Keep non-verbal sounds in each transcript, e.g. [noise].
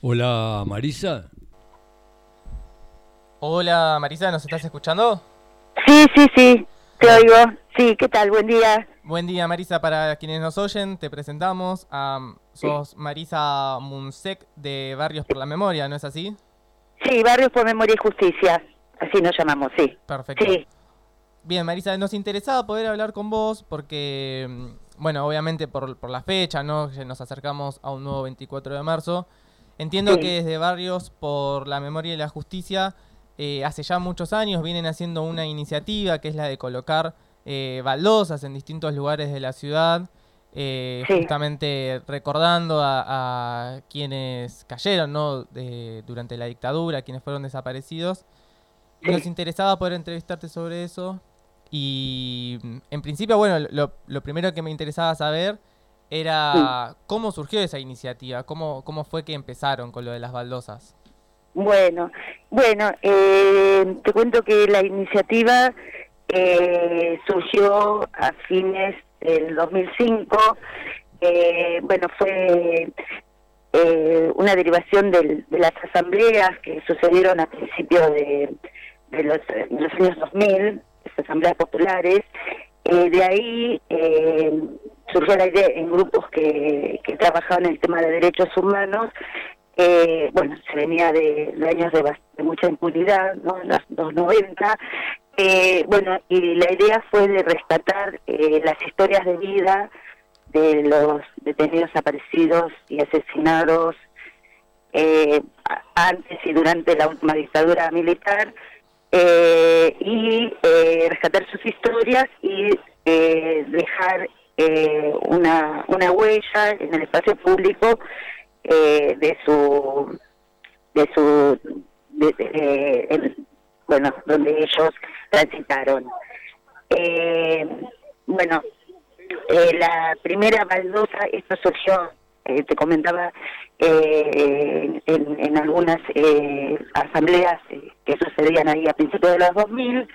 Hola Marisa. Hola Marisa, ¿nos estás escuchando? Sí, sí, sí, te oigo. Sí, ¿qué tal? Buen día. Buen día Marisa, para quienes nos oyen, te presentamos. sos Marisa Munsek de Barrios por la Memoria, ¿no es así? Sí, Barrios por Memoria y Justicia, así nos llamamos, sí. Perfecto. Bien, Marisa, nos interesaba poder hablar con vos porque, mm, bueno, obviamente por, por la fecha, ¿no? Nos acercamos a un nuevo 24 de marzo. Entiendo que desde Barrios por la Memoria y la Justicia, eh, hace ya muchos años vienen haciendo una iniciativa que es la de colocar eh, baldosas en distintos lugares de la ciudad, eh, justamente recordando a, quienes cayeron ¿no? durante la dictadura, quienes fueron desaparecidos. Nos interesaba poder entrevistarte sobre eso. Y en principio, bueno, lo, primero que me interesaba saber era cómo surgió esa iniciativa, cómo, cómo fue que empezaron con lo de las baldosas. Bueno, bueno, eh, te cuento que la iniciativa eh, surgió a fines del 2005. Eh, bueno, fue eh, una derivación de las asambleas que sucedieron a principios de, los, años 2000, las asambleas populares. de ahí surgió la idea en grupos que, que trabajaban el tema de derechos humanos bueno, se venía de, años de, mucha impunidad, ¿no? Los, 90, eh, bueno, y la idea fue de rescatar eh, las historias de vida de los detenidos aparecidos y asesinados eh, antes y durante la última dictadura militar y rescatar sus historias y dejar una, una huella en el espacio público de su de su bueno donde ellos transitaron. Eh, bueno, eh, la primera baldosa, esto surgió, eh, te comentaba, en, en, algunas asambleas que sucedían ahí a principios de los 2000,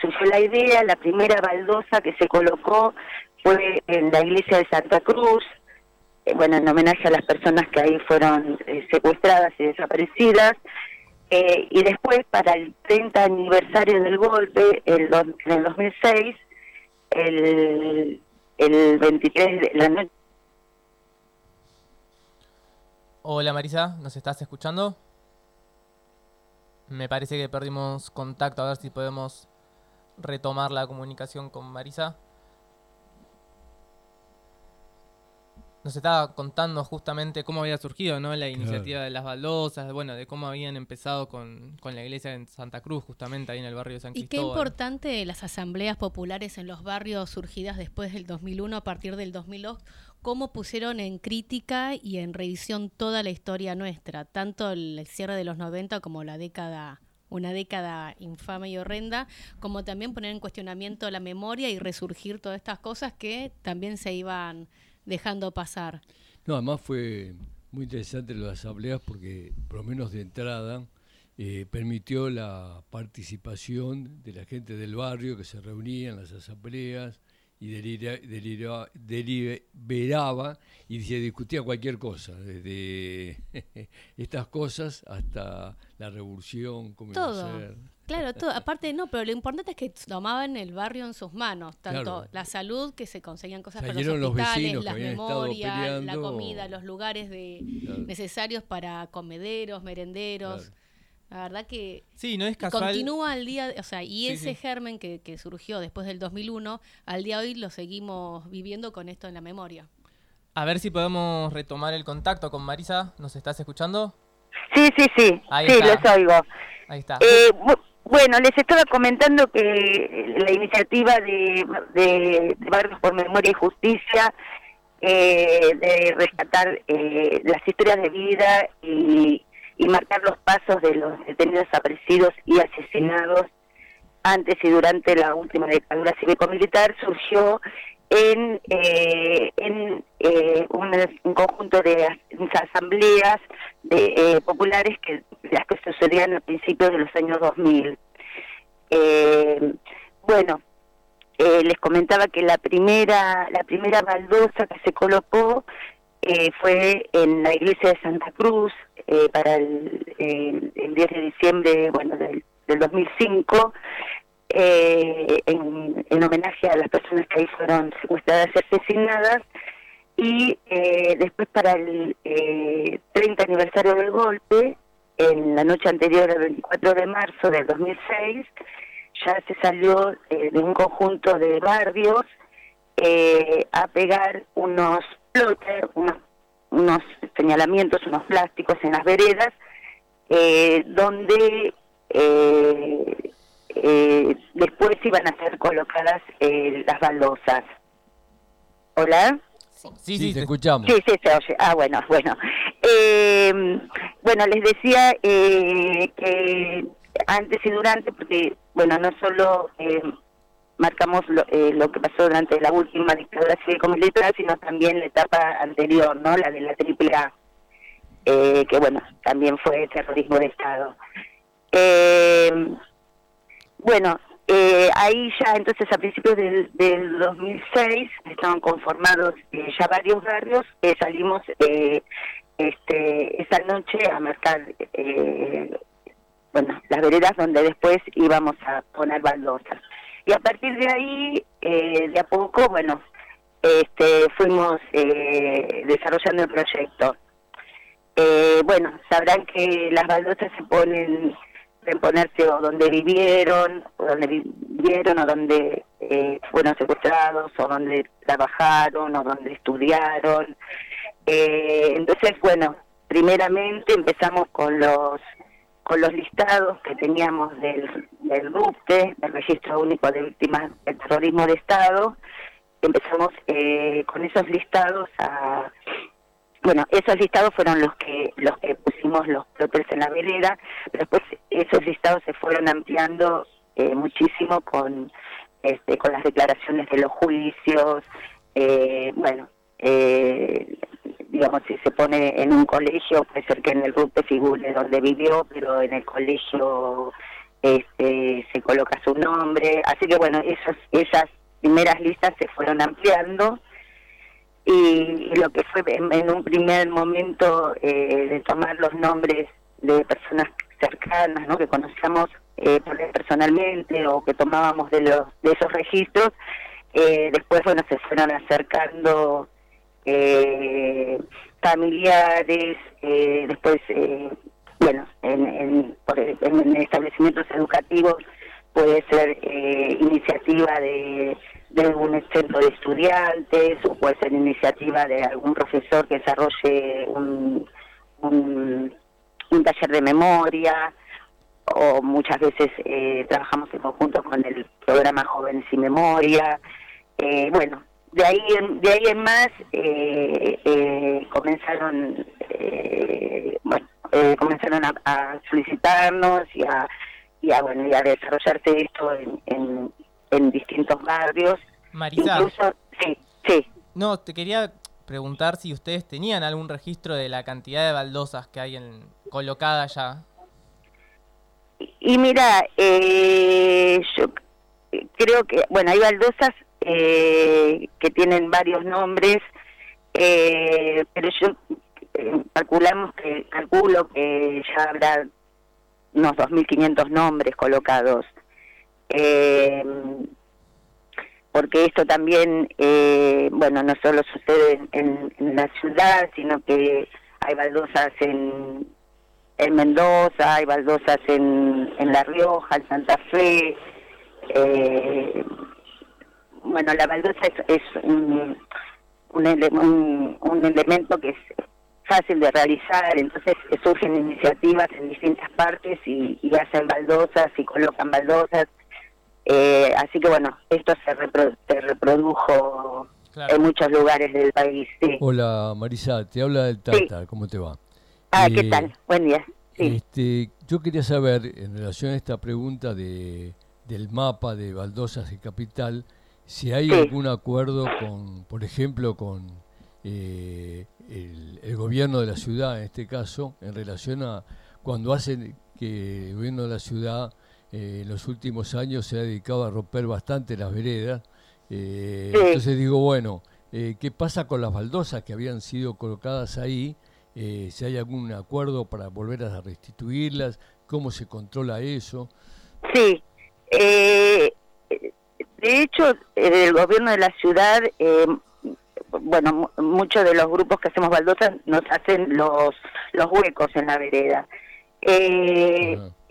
surgió la idea, la primera baldosa que se colocó fue en la iglesia de Santa Cruz, bueno, en homenaje a las personas que ahí fueron secuestradas y desaparecidas, eh, y después, para el 30 aniversario del golpe, el en el 2006, el, el 23 de la noche. Hola Marisa, ¿nos estás escuchando? Me parece que perdimos contacto, a ver si podemos retomar la comunicación con Marisa. nos estaba contando justamente cómo había surgido ¿no? la iniciativa de las baldosas, bueno, de cómo habían empezado con, la iglesia en Santa Cruz, justamente ahí en el barrio de San Cristóbal. Y qué importante las asambleas populares en los barrios surgidas después del 2001, a partir del 2002, cómo pusieron en crítica y en revisión toda la historia nuestra, tanto el cierre de los 90 como la década una década infame y horrenda, como también poner en cuestionamiento la memoria y resurgir todas estas cosas que también se iban dejando pasar. No, además fue muy interesante las asambleas porque, por lo menos de entrada, eh, permitió la participación de la gente del barrio que se reunía en las asambleas y deliberaba y se discutía cualquier cosa, desde [laughs] estas cosas hasta la revolución, cómo Todo. Claro, todo. [laughs] aparte no, pero lo importante es que tomaban el barrio en sus manos, tanto la salud, que se conseguían cosas para los hospitales, las memorias, la comida, los lugares de, necesarios para comederos, merenderos. La verdad que sí, no es continúa al día, o sea, y ese germen que, que, surgió después del 2001, al día de hoy lo seguimos viviendo con esto en la memoria. A ver si podemos retomar el contacto con Marisa. ¿Nos estás escuchando? Sí, sí, sí. Ahí sí, los oigo. Ahí está. Eh, bueno, les estaba comentando que la iniciativa de, de, Barrios por Memoria y Justicia, eh, de rescatar eh, las historias de vida y, y marcar los pasos de los detenidos desaparecidos y asesinados antes y durante la última dictadura cívico-militar, surgió en, eh, en eh, un, conjunto de asambleas de, eh, populares que las que sucedían a principios de los años 2000. bueno, les comentaba que la primera la primera baldosa que se colocó eh, fue en la iglesia de Santa Cruz eh, para el, el, 10 de diciembre bueno del, del 2005 eh, en, en, homenaje a las personas que ahí fueron secuestradas y asesinadas. Y eh, después para el 30 aniversario del golpe en la noche anterior al 24 de marzo del 2006 ya se salió de un conjunto de barrios a pegar unos unos, unos señalamientos, unos plásticos en las veredas, eh, donde eh, eh, después iban a ser colocadas las baldosas. ¿Hola? Sí, sí, te escuchamos. Sí, sí, se oye. Ah, bueno, bueno. bueno, les decía que antes y durante, porque, bueno, no solo marcamos lo, eh, lo, que pasó durante la última dictadura cívico-militar, sino también la etapa anterior, ¿no? La de la AAA, eh, que bueno, también fue terrorismo de Estado. Eh, bueno, eh, ahí ya entonces a principios del, del 2006 estaban conformados eh, ya varios barrios, salimos este esa noche a marcar bueno, las veredas donde después íbamos a poner baldosas. Y a partir de ahí, eh, de a poco, bueno, este, fuimos eh, desarrollando el proyecto. Eh, bueno, sabrán que las baldosas se ponen, en ponerse o donde vivieron, o donde vivieron, o donde fueron secuestrados, o donde trabajaron, o donde estudiaron. entonces, bueno, primeramente empezamos con los con los listados que teníamos del, del RUPTE, del Registro Único de Víctimas del Terrorismo de Estado, empezamos eh, con esos listados a bueno esos listados fueron los que los que pusimos los plotters en la vereda pero después esos listados se fueron ampliando eh, muchísimo con este con las declaraciones de los juicios eh, bueno eh, digamos, si se pone en un colegio, puede ser que en el RUT figure donde vivió, pero en el colegio este, se coloca su nombre. Así que bueno, esas, esas primeras listas se fueron ampliando y, lo que fue en, un primer momento eh, de tomar los nombres de personas cercanas, ¿no? que conocíamos eh, personalmente o que tomábamos de, los, de esos registros, eh, después bueno se fueron acercando eh, familiares, eh, después, eh, bueno, en, en, en, establecimientos educativos puede ser eh, iniciativa de, de algún centro de estudiantes o puede ser iniciativa de algún profesor que desarrolle un, un, un taller de memoria o muchas veces eh, trabajamos en conjunto con el programa Jóvenes y Memoria. Eh, bueno, de ahí en, de ahí en más eh, eh, comenzaron eh, bueno comenzaron a, solicitarnos y a y a bueno y a desarrollarse esto en, en, distintos barrios. Marisa. Incluso sí sí. No te quería preguntar si ustedes tenían algún registro de la cantidad de baldosas que hay en, colocadas ya. Y, mira yo creo que bueno hay baldosas eh, que tienen varios nombres, eh, pero yo eh, calculamos que calculo que ya habrá unos 2.500 nombres colocados. Eh, porque esto también, eh, bueno, no solo sucede en, la ciudad, sino que hay baldosas en, en Mendoza, hay baldosas en, en La Rioja, en Santa Fe, eh, bueno, la baldosa es, un, un, elemento que es fácil de realizar, entonces surgen iniciativas en distintas partes y, hacen baldosas y colocan baldosas. Eh, así que bueno, esto se, reprodujo en muchos lugares del país. Hola Marisa, te habla del Tata, ¿cómo te va? Ah, ¿qué eh, tal? Buen día. Este, yo quería saber, en relación a esta pregunta de, del mapa de baldosas de capital, si hay algún acuerdo con, por ejemplo, con eh, el, gobierno de la ciudad, en este caso, en relación a cuando hacen que el gobierno de la ciudad eh, en los últimos años se ha dedicado a romper bastante las veredas. Eh, entonces digo, bueno, eh, qué pasa con las baldosas que habían sido colocadas ahí, si hay algún acuerdo para volver a restituirlas, cómo se controla eso. Sí, eh, de hecho, el gobierno de la ciudad, bueno, muchos de los grupos que hacemos baldosas nos hacen los, los huecos en la vereda.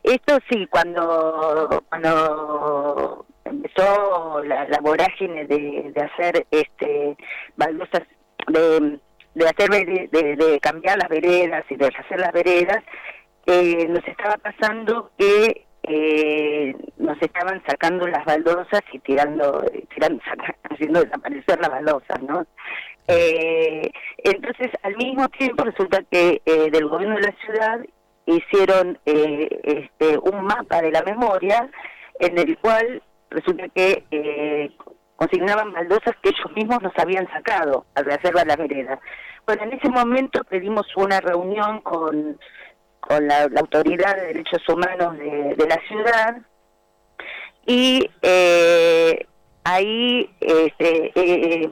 Esto sí, cuando, cuando empezó la, vorágine de, hacer este baldosas, de, de hacer de, cambiar las veredas y de hacer las veredas, eh, nos estaba pasando que eh, nos estaban sacando las baldosas y tirando, tirando [laughs] haciendo desaparecer las baldosas, ¿no? Eh, entonces, al mismo tiempo, resulta que del gobierno de la ciudad hicieron este, un mapa de la memoria en el cual resulta que eh, consignaban baldosas que ellos mismos nos habían sacado al reserva la vereda. Bueno, en ese momento pedimos una reunión con, con la, Autoridad de Derechos Humanos de, la ciudad y eh, ahí, este, eh,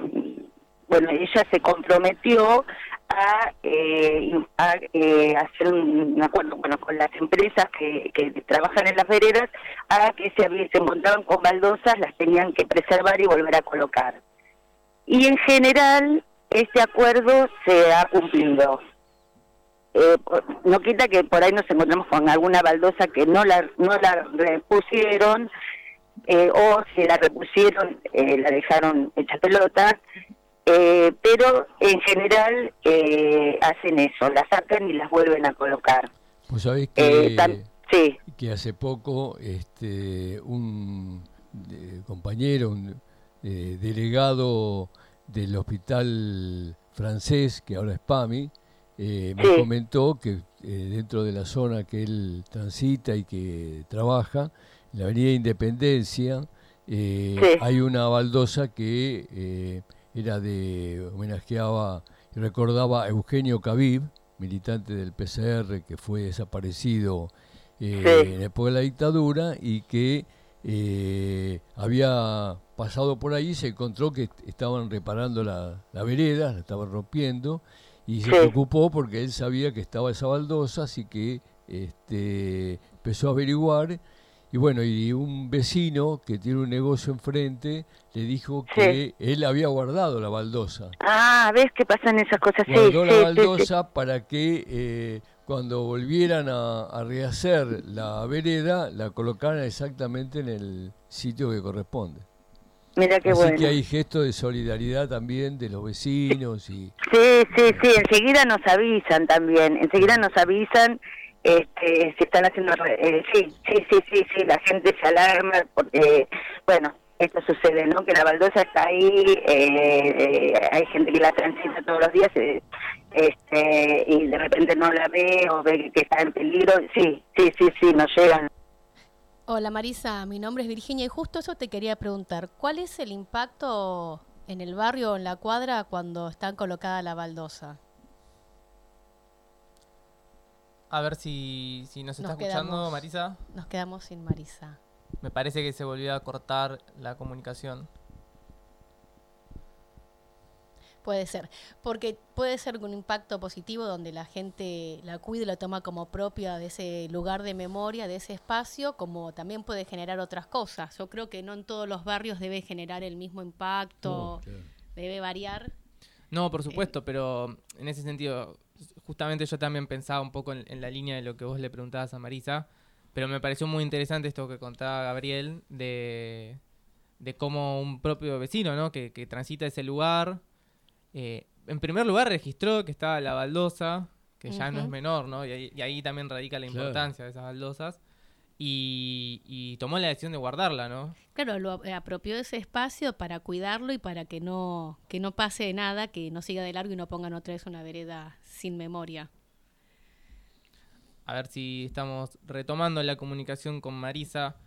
bueno, ella se comprometió a, eh, a eh, hacer un, acuerdo bueno, con las empresas que, que trabajan en las veredas a que se, se encontraban con baldosas, las tenían que preservar y volver a colocar. Y en general este acuerdo se ha cumplido. Eh, no quita que por ahí nos encontramos con alguna baldosa que no la, no la repusieron eh, o si la repusieron eh, la dejaron hecha pelota eh, pero en general eh, hacen eso, las sacan y las vuelven a colocar. Pues sabés que, sí. que hace poco este, un compañero, un eh, delegado del hospital francés, que ahora es PAMI, me comentó que dentro de la zona que él transita y que trabaja, la Avenida Independencia, hay una baldosa que era de, homenajeaba y recordaba a Eugenio Cavib, militante del PCR que fue desaparecido eh, en época de la dictadura y que eh, había pasado por ahí, se encontró que estaban reparando la, la vereda, la estaban rompiendo, y se preocupó porque él sabía que estaba esa baldosa, así que este, empezó a averiguar y bueno, y un vecino que tiene un negocio enfrente le dijo que él había guardado la baldosa. Ah, ¿ves que pasan esas cosas? Guardó la baldosa para que eh, cuando volvieran a, rehacer la vereda, la colocaran exactamente en el sitio que corresponde. Mira qué Así que hay gestos de solidaridad también de los vecinos y... Sí, sí, sí, enseguida nos avisan también, enseguida nos avisan este, se están haciendo, eh, sí, sí, sí, sí, sí, la gente se alarma porque, bueno, esto sucede, ¿no? Que la baldosa está ahí, eh, eh, hay gente que la transita todos los días este, y de repente no la ve o ve que está en peligro. Sí, sí, sí, sí, nos llegan. Hola Marisa, mi nombre es Virginia y justo eso te quería preguntar. ¿Cuál es el impacto en el barrio o en la cuadra cuando está colocada la baldosa? A ver si, si nos está escuchando Marisa. Nos quedamos sin Marisa. Me parece que se volvió a cortar la comunicación. Puede ser, porque puede ser un impacto positivo donde la gente la cuida y la toma como propia de ese lugar de memoria, de ese espacio, como también puede generar otras cosas. Yo creo que no en todos los barrios debe generar el mismo impacto, debe variar. No, por supuesto, pero en ese sentido, justamente yo también pensaba un poco en, la línea de lo que vos le preguntabas a Marisa, pero me pareció muy interesante esto que contaba Gabriel de, de cómo un propio vecino, ¿no? Que, transita ese lugar, eh, en primer lugar registró que estaba la baldosa, que ya no es menor, ¿no? Y ahí, también radica la importancia de esas baldosas y, tomó la decisión de guardarla, ¿no? Claro, lo apropió de ese espacio para cuidarlo y para que no, que no pase nada, que no siga de largo y no pongan otra vez una vereda sin memoria. A ver si estamos retomando la comunicación con Marisa.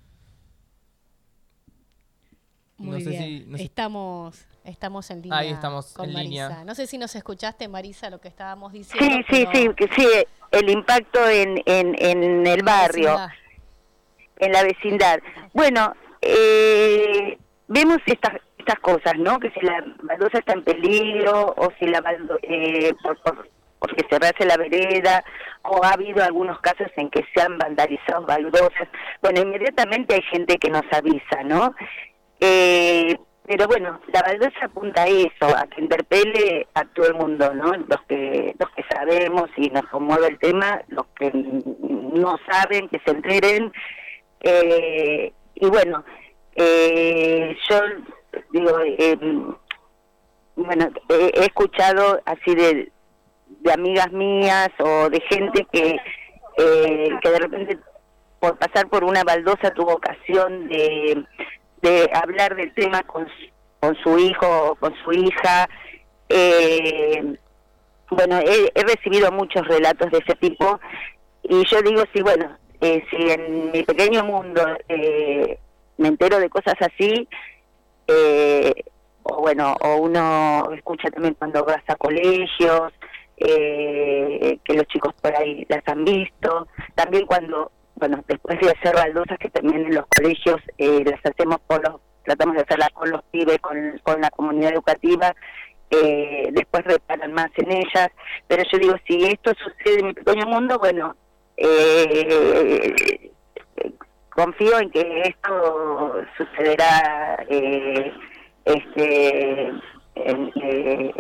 Muy bien. Estamos, estamos en línea. Ahí estamos en línea. No sé si nos escuchaste, Marisa, lo que estábamos diciendo. Sí, sí, sí, sí, el impacto en, en, en el barrio en la vecindad. Bueno, eh, vemos estas, estas cosas, ¿no? Que si la baldosa está en peligro o si la eh, por, porque se la vereda o ha habido algunos casos en que se han vandalizado baldosas. Bueno, inmediatamente hay gente que nos avisa, ¿no? Eh, pero bueno, la baldosa apunta a eso, a que interpele a todo el mundo, ¿no? Los que los que sabemos y nos conmueve el tema, los que no saben, que se enteren. Eh, y bueno, eh, yo digo, eh, bueno, he, escuchado así de, de amigas mías o de gente que, eh, que de repente por pasar por una baldosa tuvo ocasión de, de hablar del tema con, con su hijo o con su hija. Eh, bueno, he, he, recibido muchos relatos de ese tipo y yo digo, sí, bueno, eh, si en mi pequeño mundo eh, me entero de cosas así, eh, o bueno, o uno escucha también cuando vas a colegios, eh, que los chicos por ahí las han visto, también cuando, bueno, después de hacer baldosas que también en los colegios eh, las hacemos por los, tratamos de hacerlas con los pibes, con, con la comunidad educativa, eh, después reparan más en ellas, pero yo digo, si esto sucede en mi pequeño mundo, bueno, eh, confío en que esto sucederá eh, este eh,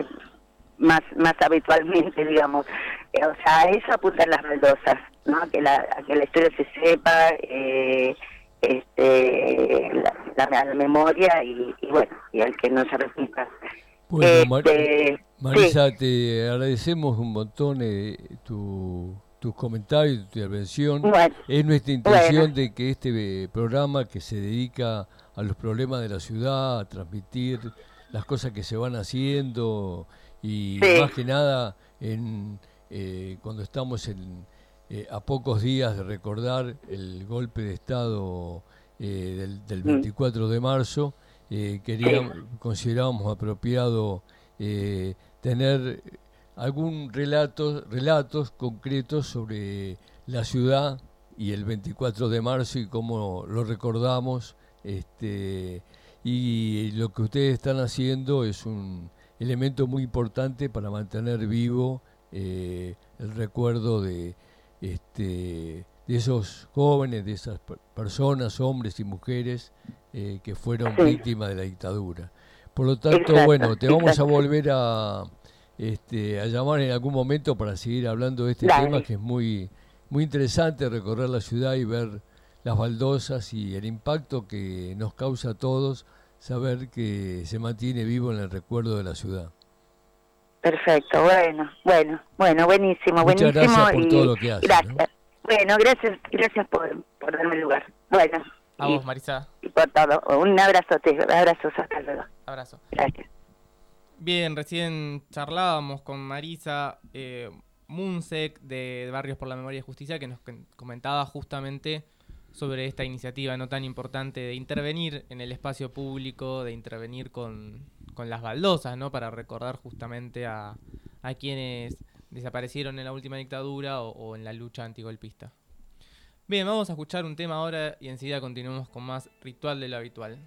más más habitualmente digamos. Eh, o sea eso apuntar las baldosas no que la que la historia se sepa eh, este la, la, memoria y, bueno y el que no se repita. Bueno, este, Marisa, te agradecemos un montón tu tus comentarios, tu intervención. es nuestra intención de que este programa que se dedica a los problemas de la ciudad, a transmitir las cosas que se van haciendo y más que nada en, eh, cuando estamos en, eh, a pocos días de recordar el golpe de Estado eh, del, 24 mm. de marzo, queríamos, considerábamos apropiado tener algún relato, relatos concretos sobre la ciudad y el 24 de marzo y cómo lo recordamos. Este, y lo que ustedes están haciendo es un elemento muy importante para mantener vivo eh, el recuerdo de, este, de esos jóvenes, de esas personas, hombres y mujeres eh, que fueron víctimas de la dictadura. Por lo tanto, bueno, te vamos a volver a, este, a llamar en algún momento para seguir hablando de este tema que es muy, muy interesante recorrer la ciudad y ver las baldosas y el impacto que nos causa a todos saber que se mantiene vivo en el recuerdo de la ciudad. Perfecto, bueno, bueno, bueno, buenísimo, Muchas buenísimo. Gracias por todo lo que haces. Gracias. Bueno, gracias, gracias por, por darme el lugar. Bueno. A vos, Marisa. Y por todo. Un abrazo, te, abrazos, hasta luego. Abrazo. Gracias. Bien, recién charlábamos con Marisa eh, Munsek de Barrios por la Memoria y Justicia que nos comentaba justamente sobre esta iniciativa no tan importante de intervenir en el espacio público, de intervenir con, las baldosas, ¿no? Para recordar justamente a, quienes desaparecieron en la última dictadura o, o en la lucha antigolpista. Bien, vamos a escuchar un tema ahora y enseguida continuamos con más ritual de lo habitual.